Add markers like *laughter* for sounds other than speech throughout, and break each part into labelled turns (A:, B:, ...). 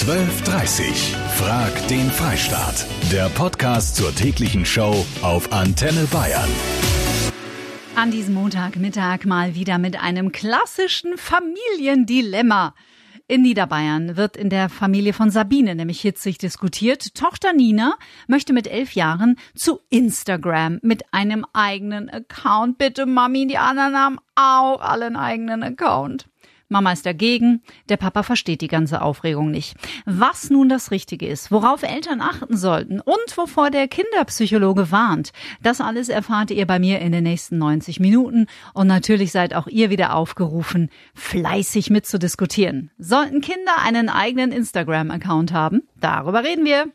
A: 1230. Frag den Freistaat. Der Podcast zur täglichen Show auf Antenne Bayern.
B: An diesem Montagmittag mal wieder mit einem klassischen Familiendilemma. In Niederbayern wird in der Familie von Sabine nämlich hitzig diskutiert. Tochter Nina möchte mit elf Jahren zu Instagram mit einem eigenen Account. Bitte, Mami, die anderen haben auch alle einen eigenen Account. Mama ist dagegen, der Papa versteht die ganze Aufregung nicht. Was nun das Richtige ist, worauf Eltern achten sollten und wovor der Kinderpsychologe warnt, das alles erfahrt ihr bei mir in den nächsten 90 Minuten und natürlich seid auch ihr wieder aufgerufen, fleißig mitzudiskutieren. Sollten Kinder einen eigenen Instagram-Account haben? Darüber reden wir.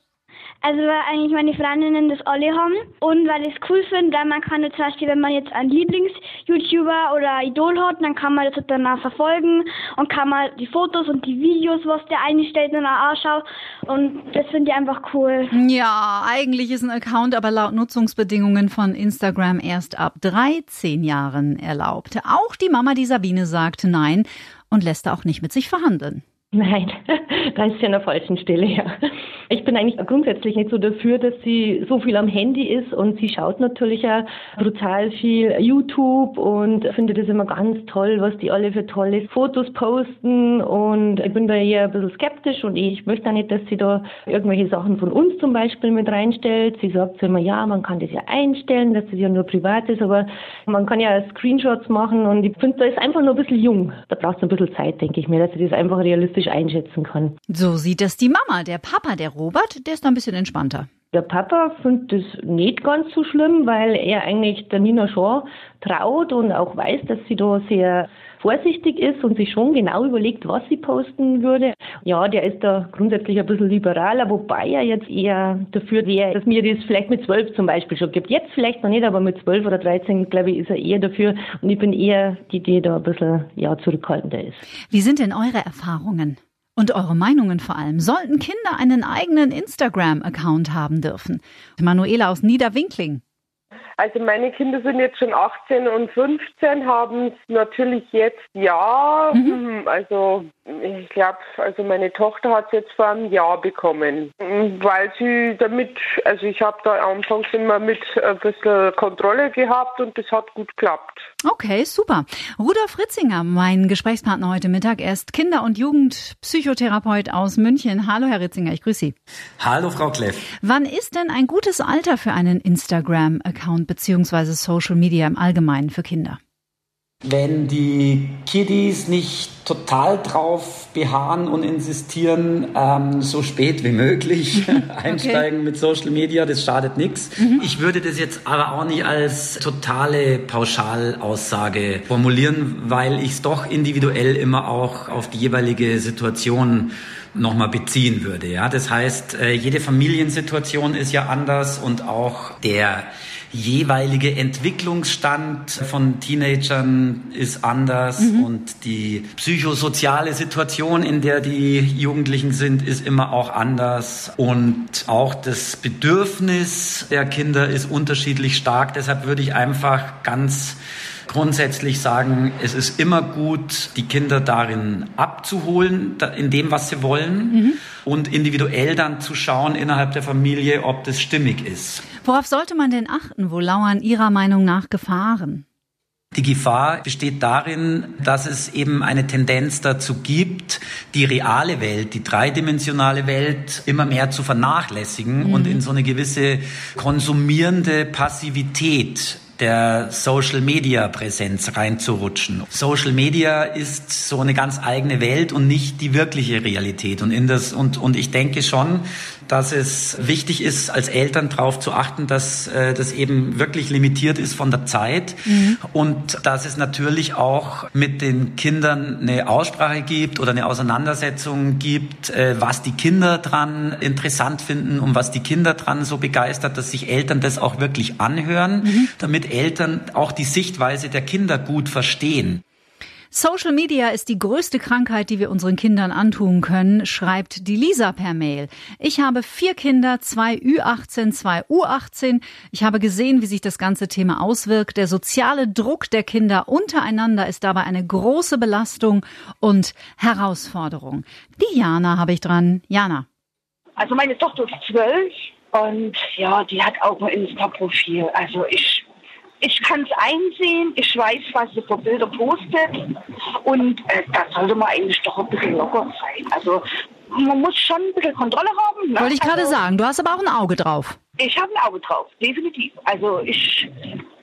C: Also weil eigentlich meine Freundinnen das alle haben und weil ich es cool finde, weil man kann jetzt zum Beispiel, wenn man jetzt einen Lieblings-YouTuber oder Idol hat, dann kann man das dann auch verfolgen und kann man die Fotos und die Videos, was der einstellt, dann auch anschauen und das finde ich einfach cool.
B: Ja, eigentlich ist ein Account aber laut Nutzungsbedingungen von Instagram erst ab 13 Jahren erlaubt. Auch die Mama, die Sabine, sagt nein und lässt da auch nicht mit sich verhandeln.
D: Nein, *laughs* da ist sie an der falschen Stelle, ja. Ich bin eigentlich grundsätzlich nicht so dafür, dass sie so viel am Handy ist und sie schaut natürlich ja brutal viel YouTube und findet es immer ganz toll, was die alle für tolle Fotos posten und ich bin da eher ein bisschen skeptisch und ich möchte auch nicht, dass sie da irgendwelche Sachen von uns zum Beispiel mit reinstellt. Sie sagt immer, ja, man kann das ja einstellen, dass das ja nur privat ist, aber man kann ja Screenshots machen und ich finde, da ist einfach nur ein bisschen jung. Da braucht es ein bisschen Zeit, denke ich mir, dass sie das einfach realistisch einschätzen kann.
B: So sieht das die Mama. Der Papa, der Robert, der ist da ein bisschen entspannter.
D: Der Papa findet das nicht ganz so schlimm, weil er eigentlich der Nina schon traut und auch weiß, dass sie da sehr vorsichtig ist und sich schon genau überlegt, was sie posten würde. Ja, der ist da grundsätzlich ein bisschen liberaler, wobei er jetzt eher dafür wäre, dass mir das vielleicht mit zwölf zum Beispiel schon gibt. Jetzt vielleicht noch nicht, aber mit zwölf oder dreizehn, glaube ich, ist er eher dafür. Und ich bin eher die, die da ein bisschen ja, zurückhaltender ist.
B: Wie sind denn eure Erfahrungen? Und eure Meinungen vor allem. Sollten Kinder einen eigenen Instagram-Account haben dürfen? Manuela aus Niederwinkling.
E: Also meine Kinder sind jetzt schon 18 und 15, haben es natürlich jetzt ja. Mhm. Also ich glaube, also meine Tochter hat es jetzt vor einem Jahr bekommen, weil sie damit, also ich habe da anfangs immer mit ein bisschen Kontrolle gehabt und das hat gut geklappt.
B: Okay, super. Rudolf Ritzinger, mein Gesprächspartner heute Mittag, er ist Kinder- und Jugendpsychotherapeut aus München. Hallo, Herr Ritzinger, ich grüße Sie.
F: Hallo, Frau Kleff.
B: Wann ist denn ein gutes Alter für einen Instagram-Account beziehungsweise Social Media im Allgemeinen für Kinder?
F: Wenn die Kiddies nicht total drauf beharren und insistieren, ähm, so spät wie möglich *laughs* einsteigen okay. mit Social Media, das schadet nichts. Mhm. Ich würde das jetzt aber auch nicht als totale Pauschalaussage formulieren, weil ich es doch individuell immer auch auf die jeweilige Situation nochmal beziehen würde. Ja, das heißt, äh, jede Familiensituation ist ja anders und auch der jeweilige Entwicklungsstand von Teenagern ist anders mhm. und die psychosoziale Situation, in der die Jugendlichen sind, ist immer auch anders und auch das Bedürfnis der Kinder ist unterschiedlich stark. Deshalb würde ich einfach ganz grundsätzlich sagen, es ist immer gut, die Kinder darin abzuholen, in dem, was sie wollen mhm. und individuell dann zu schauen innerhalb der Familie, ob das stimmig ist.
B: Worauf sollte man denn achten? Wo lauern Ihrer Meinung nach Gefahren?
F: Die Gefahr besteht darin, dass es eben eine Tendenz dazu gibt, die reale Welt, die dreidimensionale Welt immer mehr zu vernachlässigen mhm. und in so eine gewisse konsumierende Passivität der Social Media Präsenz reinzurutschen. Social Media ist so eine ganz eigene Welt und nicht die wirkliche Realität. Und in das, und, und ich denke schon, dass es wichtig ist, als Eltern darauf zu achten, dass äh, das eben wirklich limitiert ist von der Zeit mhm. und dass es natürlich auch mit den Kindern eine Aussprache gibt oder eine Auseinandersetzung gibt, äh, was die Kinder dran interessant finden und was die Kinder dran so begeistert, dass sich Eltern das auch wirklich anhören, mhm. damit Eltern auch die Sichtweise der Kinder gut verstehen.
B: Social Media ist die größte Krankheit, die wir unseren Kindern antun können, schreibt die Lisa per Mail. Ich habe vier Kinder, zwei Ü18, zwei U18. Ich habe gesehen, wie sich das ganze Thema auswirkt. Der soziale Druck der Kinder untereinander ist dabei eine große Belastung und Herausforderung. Die Jana habe ich dran. Jana.
G: Also meine Tochter ist zwölf und ja, die hat auch ein Insta-Profil. Also ich ich kann es einsehen, ich weiß, was sie für Bilder postet und äh, da sollte man eigentlich doch ein bisschen locker sein. Also man muss schon ein bisschen Kontrolle haben.
B: Ne? Wollte ich gerade
G: also,
B: sagen, du hast aber auch ein Auge drauf.
G: Ich habe ein Auge drauf, definitiv. Also ich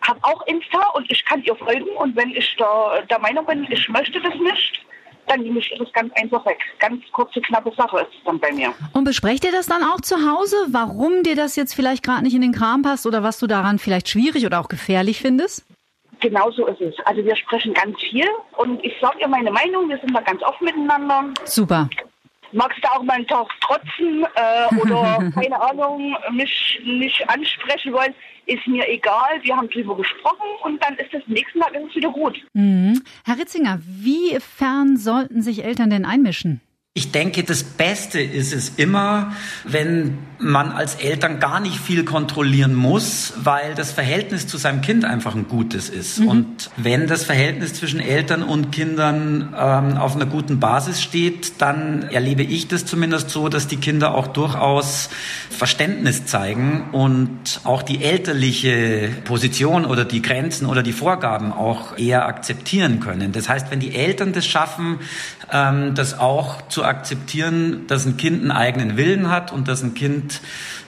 G: habe auch Insta und ich kann ihr folgen und wenn ich da der Meinung bin, ich möchte das nicht, dann nehme ich das ganz einfach weg. Ganz kurze, knappe Sache ist es dann bei mir.
B: Und besprecht ihr das dann auch zu Hause, warum dir das jetzt vielleicht gerade nicht in den Kram passt oder was du daran vielleicht schwierig oder auch gefährlich findest?
G: Genau so ist es. Also wir sprechen ganz viel und ich sage ihr meine Meinung, wir sind da ganz offen miteinander.
B: Super
G: magst du auch mal einen Tag trotzen äh, oder *laughs* keine Ahnung, mich nicht ansprechen wollen, ist mir egal. Wir haben drüber gesprochen und dann ist das nächste Mal wieder gut.
B: Mhm. Herr Ritzinger, wie fern sollten sich Eltern denn einmischen?
F: Ich denke, das Beste ist es immer, wenn man als Eltern gar nicht viel kontrollieren muss, weil das Verhältnis zu seinem Kind einfach ein gutes ist. Mhm. Und wenn das Verhältnis zwischen Eltern und Kindern ähm, auf einer guten Basis steht, dann erlebe ich das zumindest so, dass die Kinder auch durchaus Verständnis zeigen und auch die elterliche Position oder die Grenzen oder die Vorgaben auch eher akzeptieren können. Das heißt, wenn die Eltern das schaffen, ähm, das auch zu akzeptieren, dass ein Kind einen eigenen Willen hat und dass ein Kind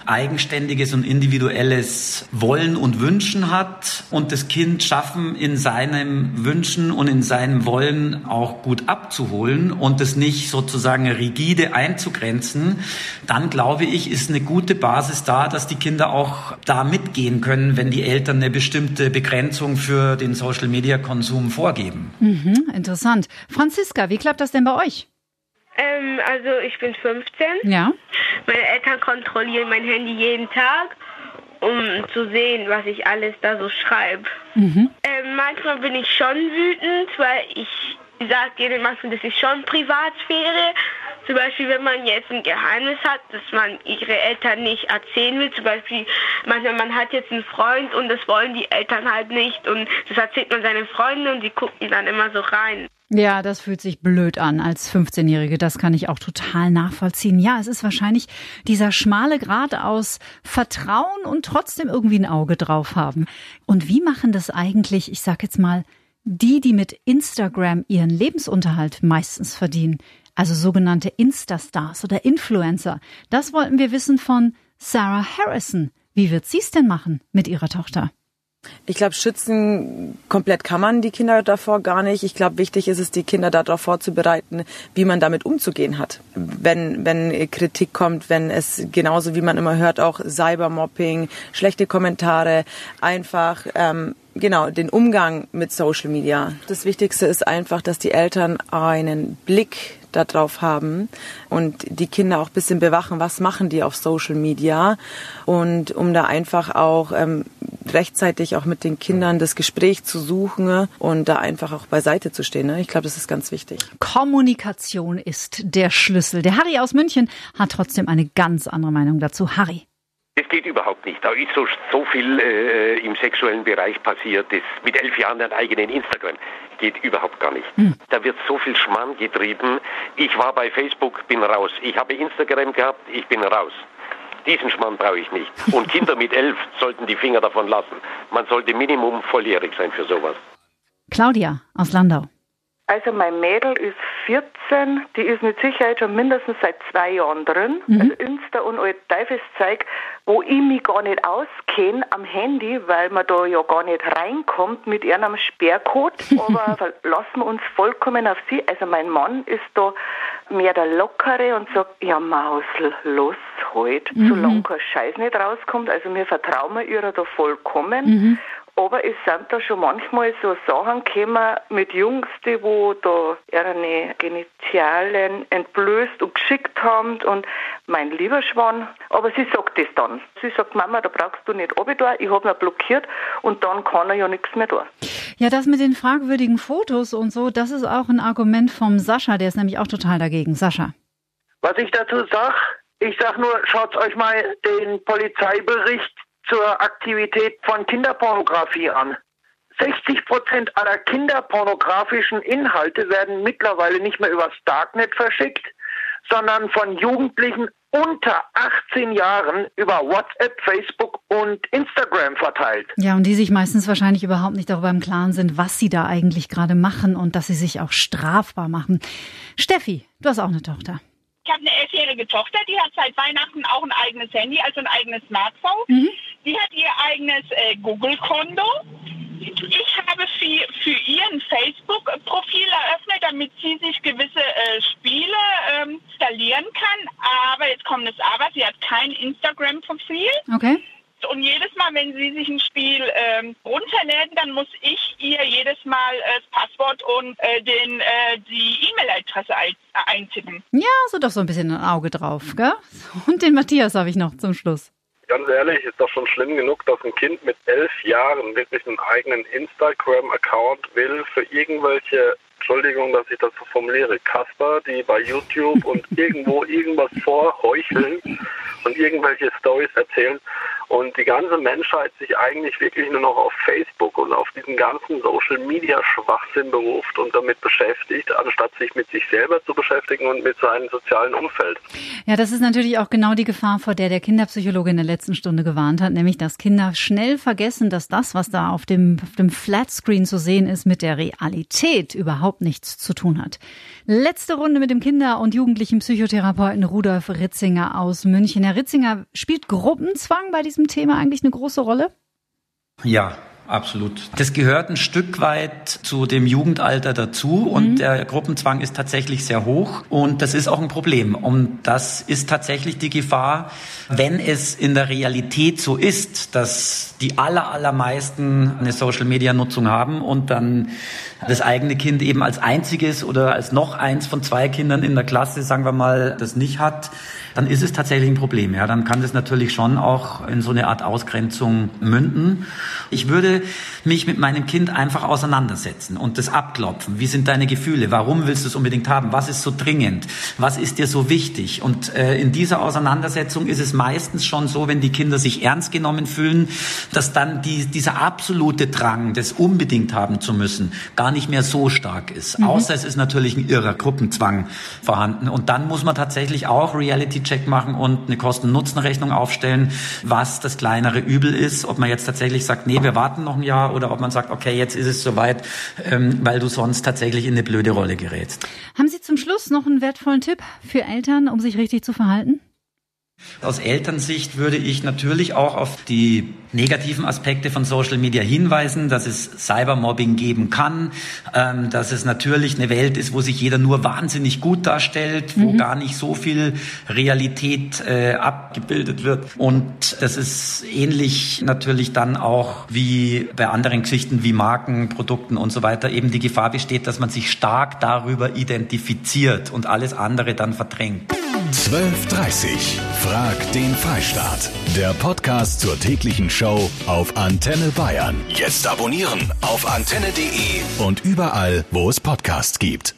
F: eigenständiges und individuelles Wollen und Wünschen hat und das Kind schaffen, in seinem Wünschen und in seinem Wollen auch gut abzuholen und es nicht sozusagen rigide einzugrenzen, dann glaube ich, ist eine gute Basis da, dass die Kinder auch da mitgehen können, wenn die Eltern eine bestimmte Begrenzung für den Social-Media-Konsum vorgeben.
B: Mhm, interessant. Franziska, wie klappt das denn bei euch?
H: Ähm, also ich bin 15.
B: Ja.
H: Meine Eltern kontrollieren mein Handy jeden Tag, um zu sehen, was ich alles da so schreibe. Mhm. Ähm, manchmal bin ich schon wütend, weil ich sage denen manchmal, das ist schon Privatsphäre. Zum Beispiel, wenn man jetzt ein Geheimnis hat, das man ihre Eltern nicht erzählen will. Zum Beispiel, manchmal man hat jetzt einen Freund und das wollen die Eltern halt nicht und das erzählt man seinen Freunden und die gucken dann immer so rein.
B: Ja, das fühlt sich blöd an als 15-Jährige. Das kann ich auch total nachvollziehen. Ja, es ist wahrscheinlich dieser schmale Grad aus Vertrauen und trotzdem irgendwie ein Auge drauf haben. Und wie machen das eigentlich, ich sag jetzt mal, die, die mit Instagram ihren Lebensunterhalt meistens verdienen? Also sogenannte Instastars oder Influencer. Das wollten wir wissen von Sarah Harrison. Wie wird sie es denn machen mit ihrer Tochter?
I: Ich glaube, schützen komplett kann man die Kinder davor gar nicht. Ich glaube, wichtig ist es, die Kinder darauf vorzubereiten, wie man damit umzugehen hat. Wenn, wenn Kritik kommt, wenn es genauso wie man immer hört, auch Cybermobbing, schlechte Kommentare, einfach ähm, genau den Umgang mit Social Media. Das Wichtigste ist einfach, dass die Eltern einen Blick darauf haben und die Kinder auch bisschen bewachen, was machen die auf Social Media und um da einfach auch ähm, rechtzeitig auch mit den Kindern das Gespräch zu suchen und da einfach auch beiseite zu stehen. Ne? Ich glaube, das ist ganz wichtig.
B: Kommunikation ist der Schlüssel. Der Harry aus München hat trotzdem eine ganz andere Meinung dazu. Harry.
J: Das geht überhaupt nicht. Da ist so, so viel äh, im sexuellen Bereich passiert. Das mit elf Jahren einen eigenen Instagram geht überhaupt gar nicht. Hm. Da wird so viel Schmarrn getrieben. Ich war bei Facebook, bin raus. Ich habe Instagram gehabt, ich bin raus. Diesen Schmarrn brauche ich nicht. Und Kinder mit elf sollten die Finger davon lassen. Man sollte Minimum volljährig sein für sowas.
B: Claudia aus Landau.
K: Also mein Mädel ist 14, die ist mit Sicherheit schon mindestens seit zwei Jahren drin. Mhm. Also Insta und alt Teufelszeug, wo ich mich gar nicht auskenne am Handy, weil man da ja gar nicht reinkommt mit ihrem Sperrcode. *laughs* Aber verlassen wir uns vollkommen auf sie. Also mein Mann ist da mehr der Lockere und sagt, ja Mausel, los halt, mhm. solange kein Scheiß nicht rauskommt. Also wir vertrauen ihr da vollkommen. Mhm. Aber es sind da schon manchmal so Sachen gekommen mit Jungs, die wo da ihre Genitialen entblößt und geschickt haben und mein lieber Schwan, aber sie sagt das dann. Sie sagt, Mama, da brauchst du nicht runter, ich habe ihn blockiert und dann kann er ja nichts mehr tun.
B: Ja, das mit den fragwürdigen Fotos und so, das ist auch ein Argument vom Sascha, der ist nämlich auch total dagegen. Sascha.
L: Was ich dazu sag, ich sag nur, schaut euch mal den Polizeibericht zur Aktivität von Kinderpornografie an. 60 Prozent aller kinderpornografischen Inhalte werden mittlerweile nicht mehr übers Darknet verschickt, sondern von Jugendlichen unter 18 Jahren über WhatsApp, Facebook und Instagram verteilt.
B: Ja, und die sich meistens wahrscheinlich überhaupt nicht darüber im Klaren sind, was sie da eigentlich gerade machen und dass sie sich auch strafbar machen. Steffi, du hast auch eine Tochter.
M: Ich habe eine elfjährige Tochter, die hat seit Weihnachten auch ein eigenes Handy, also ein eigenes Smartphone. Mhm. Die hat ihr eigenes äh, Google-Konto. Ich habe für, für ihr ein Facebook-Profil eröffnet, damit sie sich gewisse äh, Spiele ähm, installieren kann. Aber jetzt kommt es aber, sie hat kein Instagram-Profil.
B: Okay.
M: Und jedes Mal, wenn sie sich ein Spiel ähm, runterlädt, dann muss ich ihr jedes Mal äh, das Passwort und äh, den, äh, die E-Mail-Adresse ein, eintippen.
B: Ja, so doch so ein bisschen ein Auge drauf, gell? *laughs* Und den Matthias habe ich noch zum Schluss.
N: Ganz ehrlich, ist doch schon schlimm genug, dass ein Kind mit elf Jahren wirklich einen eigenen Instagram-Account will für irgendwelche Entschuldigung, dass ich das so formuliere, Kasper, die bei YouTube und *laughs* irgendwo irgendwas vorheucheln und irgendwelche Stories erzählen und die ganze Menschheit sich eigentlich wirklich nur noch auf Facebook und auf diesen ganzen Social Media Schwachsinn beruft und damit beschäftigt, anstatt sich mit sich selber zu beschäftigen und mit seinem sozialen Umfeld.
B: Ja, das ist natürlich auch genau die Gefahr, vor der der Kinderpsychologe in der letzten Stunde gewarnt hat, nämlich dass Kinder schnell vergessen, dass das, was da auf dem, auf dem Flatscreen zu sehen ist, mit der Realität überhaupt nichts zu tun hat. Letzte Runde mit dem Kinder- und Jugendlichen Psychotherapeuten Rudolf Ritzinger aus München. Herr Ritzinger, spielt Gruppenzwang bei diesem Thema eigentlich eine große Rolle?
F: Ja, Absolut. Das gehört ein Stück weit zu dem Jugendalter dazu und mhm. der Gruppenzwang ist tatsächlich sehr hoch und das ist auch ein Problem. Und das ist tatsächlich die Gefahr, wenn es in der Realität so ist, dass die aller, allermeisten eine Social-Media-Nutzung haben und dann das eigene Kind eben als einziges oder als noch eins von zwei Kindern in der Klasse, sagen wir mal, das nicht hat, dann ist es tatsächlich ein Problem. Ja, dann kann das natürlich schon auch in so eine Art Ausgrenzung münden. Ich würde mich mit meinem Kind einfach auseinandersetzen und das abklopfen. Wie sind deine Gefühle? Warum willst du es unbedingt haben? Was ist so dringend? Was ist dir so wichtig? Und äh, in dieser Auseinandersetzung ist es meistens schon so, wenn die Kinder sich ernst genommen fühlen, dass dann die, dieser absolute Drang, das unbedingt haben zu müssen, gar nicht mehr so stark ist. Mhm. Außer es ist natürlich ein irrer Gruppenzwang vorhanden. Und dann muss man tatsächlich auch Reality-Check machen und eine Kosten-Nutzen-Rechnung aufstellen, was das kleinere Übel ist. Ob man jetzt tatsächlich sagt, nee, wir warten noch ein Jahr oder ob man sagt, okay, jetzt ist es soweit, ähm, weil du sonst tatsächlich in eine blöde Rolle gerätst.
B: Haben Sie zum Schluss noch einen wertvollen Tipp für Eltern, um sich richtig zu verhalten?
F: Aus Elternsicht würde ich natürlich auch auf die negativen Aspekte von Social Media hinweisen, dass es Cybermobbing geben kann, ähm, dass es natürlich eine Welt ist, wo sich jeder nur wahnsinnig gut darstellt, wo mhm. gar nicht so viel Realität äh, abgebildet wird. Und das ist ähnlich natürlich dann auch wie bei anderen Geschichten wie Marken, Produkten und so weiter eben die Gefahr besteht, dass man sich stark darüber identifiziert und alles andere dann verdrängt.
A: 12.30 Frag den Freistaat. Der Podcast zur täglichen Show auf Antenne Bayern. Jetzt abonnieren auf antenne.de und überall, wo es Podcasts gibt.